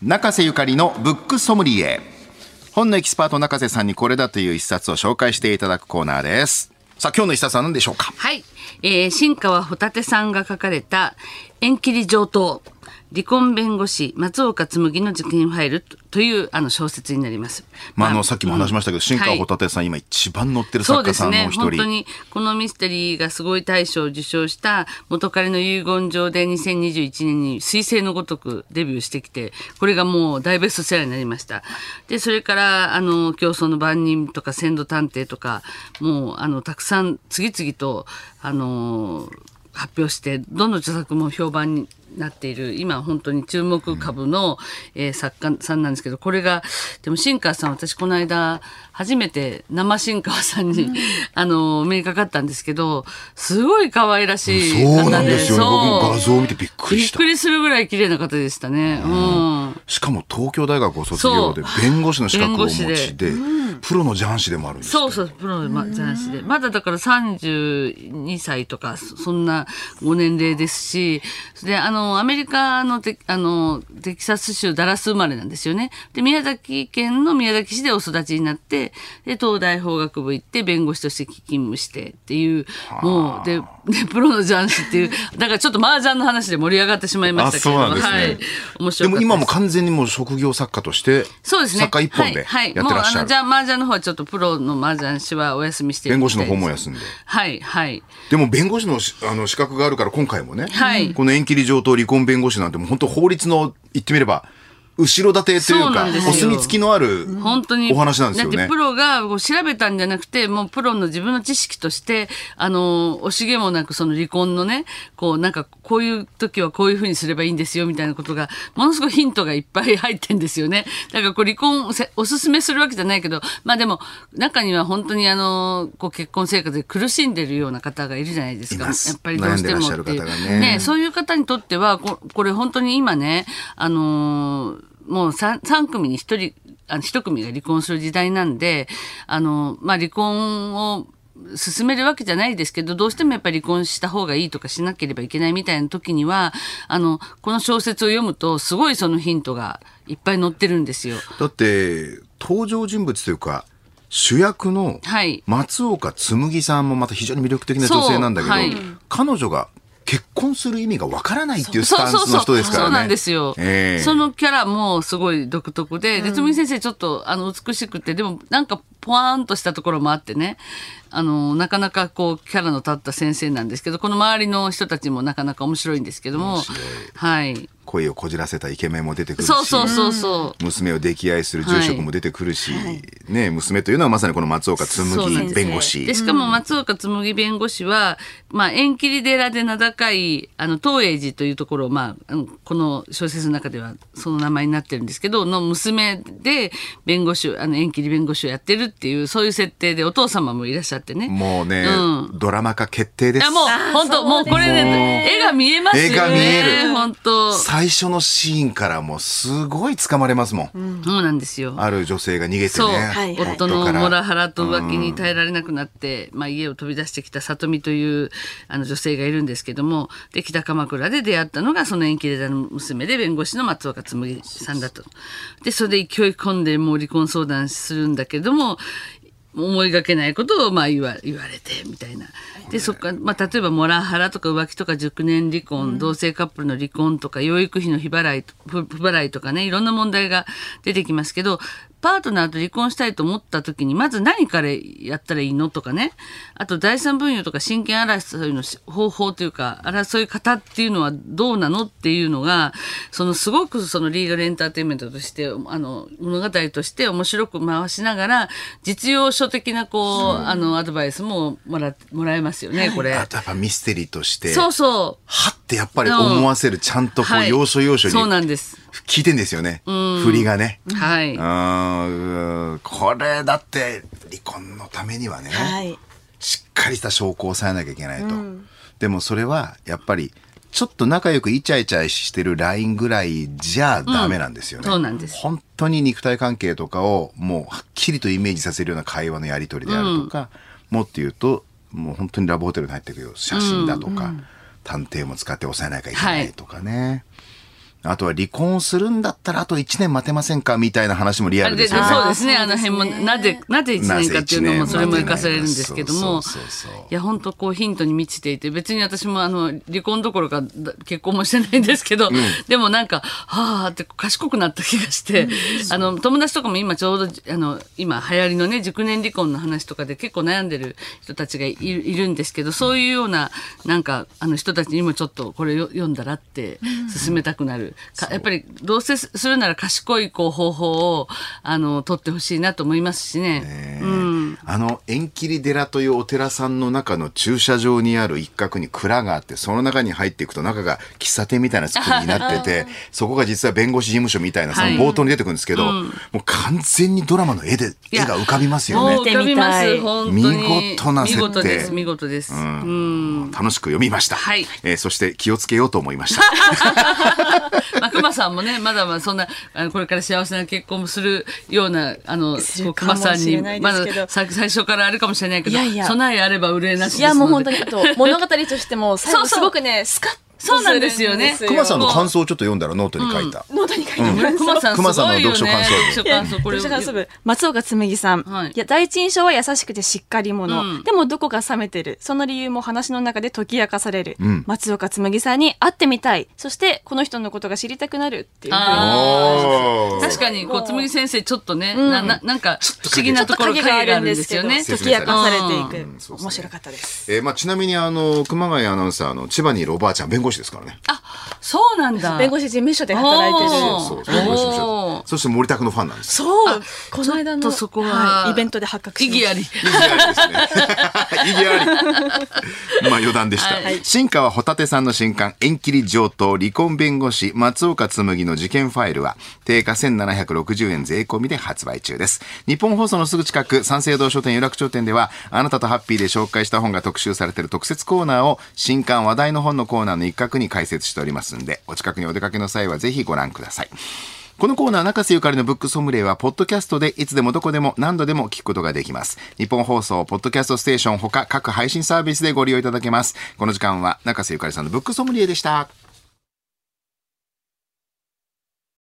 中瀬ゆかりのブックソムリエ。本のエキスパート中瀬さんにこれだという一冊を紹介していただくコーナーです。さあ今日の一冊は何でしょうか？はい、えー、新川帆立さんが書かれた縁切り上等。離婚弁護士松岡紬の事件ファイルというあの小説になります。まあ、あのさっきも話しましたけど、新川帆立さん、今一番乗ってる作家さんの一人。そうですね。本当にこのミステリーがすごい大賞を受賞した元彼の遺言状で2021年に彗星のごとくデビューしてきて、これがもう大ベストセラーになりました。で、それからあの競争の番人とか鮮度探偵とか、もうあのたくさん次々とあの発表してどの著作も評判になっている今本当に注目株の、えー、作家さんなんですけどこれがでも新川さん私この間初めて生新川さんに、うん、あの目にかかったんですけどすごい可愛らしい方でそうなんですよね。僕画像を見てびっくりした。びっくりするぐらい綺麗な方でしたね、うん、うん、しかも東京大学を卒業で弁護士の資格をお持ちで、うん、プロの雀士でもあるんですそうそうプロの雀士で。まだだから32歳とかそんなご年齢ですしであのアメリカのテあのテキサス州ダラス生まれなんですよね。で宮崎県の宮崎市でお育ちになってで東大法学部行って弁護士として勤務してっていうもうででプロの雀士っていう だからちょっと麻雀の話で盛り上がってしまいましたけどそうなんですね、はい、面白でも今も完全にもう職業作家としてそうですね。作家一本でやってらっしゃる、はいはい、もうあのじゃあ麻雀の方はちょっとプロの麻雀師はお休みして弁護士の方も休んで。はいはい。でも弁護士のあの資格があるから今回もね、はい、この縁切り上等離婚弁護士なんてもう本当法律の言ってみれば後ろ盾というかお墨付きのある本当にお話なんですよね。だってプロがこう調べたんじゃなくてもうプロの自分の知識としてあの惜しげもなくその離婚のねこうなんかこういう時はこういうふうにすればいいんですよみたいなことがものすごいヒントがいっぱい入ってんですよね。だからこう離婚をおすすめするわけじゃないけどまあでも中には本当にあのこう結婚生活で苦しんでるような方がいるじゃないですか。やっぱりどうしてもっていうねねそういう方にとってはここれ本当に今ねあのーもう 3, 3組に1人、あの1組が離婚する時代なんで、あの、まあ、離婚を進めるわけじゃないですけど、どうしてもやっぱり離婚した方がいいとかしなければいけないみたいな時には、あの、この小説を読むと、すごいそのヒントがいっぱい載ってるんですよ。だって、登場人物というか、主役のはい。松岡紬さんもまた非常に魅力的な女性なんだけど、はい。彼女が結婚する意味がわからないっていうスタンスの人ですからね。そうなんですよ。ええそのキャラもすごい独特で、で、つむぎ先生ちょっとあの美しくて、でもなんかポワーンとしたところもあってね、あの、なかなかこうキャラの立った先生なんですけど、この周りの人たちもなかなか面白いんですけども、はい。声をこじらせたイケメンも出てくるし。そうそうそうそう。娘を溺愛する住職も出てくるし、ね、娘というのはまさにこの松岡紬弁護士で。しかも松岡紬弁護士は、まあ、縁切り寺で名高いあの東栄寺というところを、まあ、この小説の中ではその名前になってるんですけどの娘で弁護士をあの縁切り弁護士をやってるっていうそういう設定でお父様もいらっしゃってね。もうね、うドラマ化決定ですいや。もう本当もうこれね絵が見えますよね。絵が見える本当。最初のシーンからもうすごい掴まれますもん。そうなんですよ。ある女性が逃げてね。そう、はいはい夫のモラハラと浮気に耐えられなくなって、まあ、家を飛び出してきた里美というあの女性がいるんですけどもで北鎌倉で出会ったのがその縁切れ座の娘で弁護士の松岡紬さんだと。でそれで勢い込んでもう離婚相談するんだけども思いがけないことをまあ言わ言われてみたいな。でそっか、まあ、例えばモラハラとか浮気とか熟年離婚、同性カップルの離婚とか養育費の非払い不不払いとかねいろんな問題が出てきますけどパートナーと離婚したいと思った時にまず何からやったらいいのとかね。あと第三分与とか親権争いのし方法というか争い方っていうのはどうなのっていうのがそのすごくそのリーガルエンターテインメントとしてあの物語として面白く回しながら実用書的なこう、あのアドバイスももらもらえますよねこれ。あとやっぱミステリーとして、そうそう。はってやっぱり思わせる、ちゃんとこう、はい要所要所にそうなんです。聞いてんですよね。振りがね。はい。うーんこれだって離婚のためにはね、はい。しっかりした証拠を抑えなきゃいけないと。でもそれはやっぱりちょっと仲良くイチャイチャしてるラインぐらいじゃダメなんですよね。うんそうなんです本当に肉体関係とかをもうはっきりとイメージさせるような会話のやり取りであるとか、もっと言うともう本当にラブホテルに入ってくる写真だとか、探偵も使って抑えなきゃいけないとかね。あとは離婚するんだったらあと1年待てませんかみたいな話もリアルですよね。そうですね。あの辺も、なぜ、なぜ1年かっていうのも、それも生かされるんですけども。そうそうそう。そう、いや、本当こうヒントに満ちていて、別に私もあの、離婚どころかだ結婚もしてないんですけど、でもなんか、はあって賢くなった気がして、あの、友達とかも今ちょうど、あの、今流行りのね、熟年離婚の話とかで結構悩んでる人たちがいるいるんですけど、そういうような、なんか、あの人たちにもちょっとこれよ読んだらって進めたくなる。かやっぱり、どうせするなら賢いこう方法を、あの、取ってほしいなと思いますしね。うん。あの縁切り寺というお寺さんの中の駐車場にある一角に蔵があってその中に入っていくと中が喫茶店みたいな作りになってて そこが実は弁護士事務所みたいなそのはい冒頭に出てくるんですけど、もう完全にドラマの絵で絵が浮かびますよね。もう浮かびます。見事な設定見事です。見事です。うん。楽しく読みました、はいえーそして気をつけようと思いました。まあ、熊さんもね、まだまだそんな、あのこれから幸せな結婚もするような、あの、熊さんに、まださ最初からあるかもしれないけど、いやいや。備えあれば憂いなし。いやもう本当にあと物語としても最後すごくねスカッとそうなんですよね。する熊さんの感想をちょっと読んだらノートに書いた。ノートに書いてます、熊さんす熊さんのごいよね。読書感想文。読書感想、これ読書感想文松岡紬さん、はい。い、や第一印象は優しくてしっかり者、うん。でもどこか冷めてる。その理由も話の中で解き明かされる、ん。松岡紬さんに会ってみたい。そしてこの人のことが知りたくなるっていう。確かに、こう、つむぎ先生、ちょっとね、ん。な、な、なんか、不思議ちょっとなところ影があるんですけど影があるん解き明かされていうん。く、そうですね。面白かったです。えーまあ、ちなみにあの熊谷アナウンサーの千葉にいるおばあちゃん弁護士ですからね。あ、そうなんだ。弁護士事務所で働いてるそうそう弁護士事務おー所そして森田君のファンなんです。そうこの間のそこはイベントで発覚しました意義あり。意義ありですね。意義あり。まあ余談でした。はい新川ホタテさんの新刊、縁切り上等離婚弁護士松岡紬の事件ファイルは、定価1760円税込みで発売中です。日本放送のすぐ近く、三省堂書店有楽町店では、あなたとハッピーで紹介した本が特集されている特設コーナーを、新刊話題の本のコーナーの一角に開設しておりますんで、お近くにお出かけの際はぜひご覧ください。このコーナー、中瀬ゆかりのブックソムリエは、ポッドキャストでいつでもどこでも何度でも聞くことができます。日本放送、ポッドキャストステーションほか各配信サービスでご利用いただけます。この時間は、中瀬ゆかりさんのブックソムリエでした。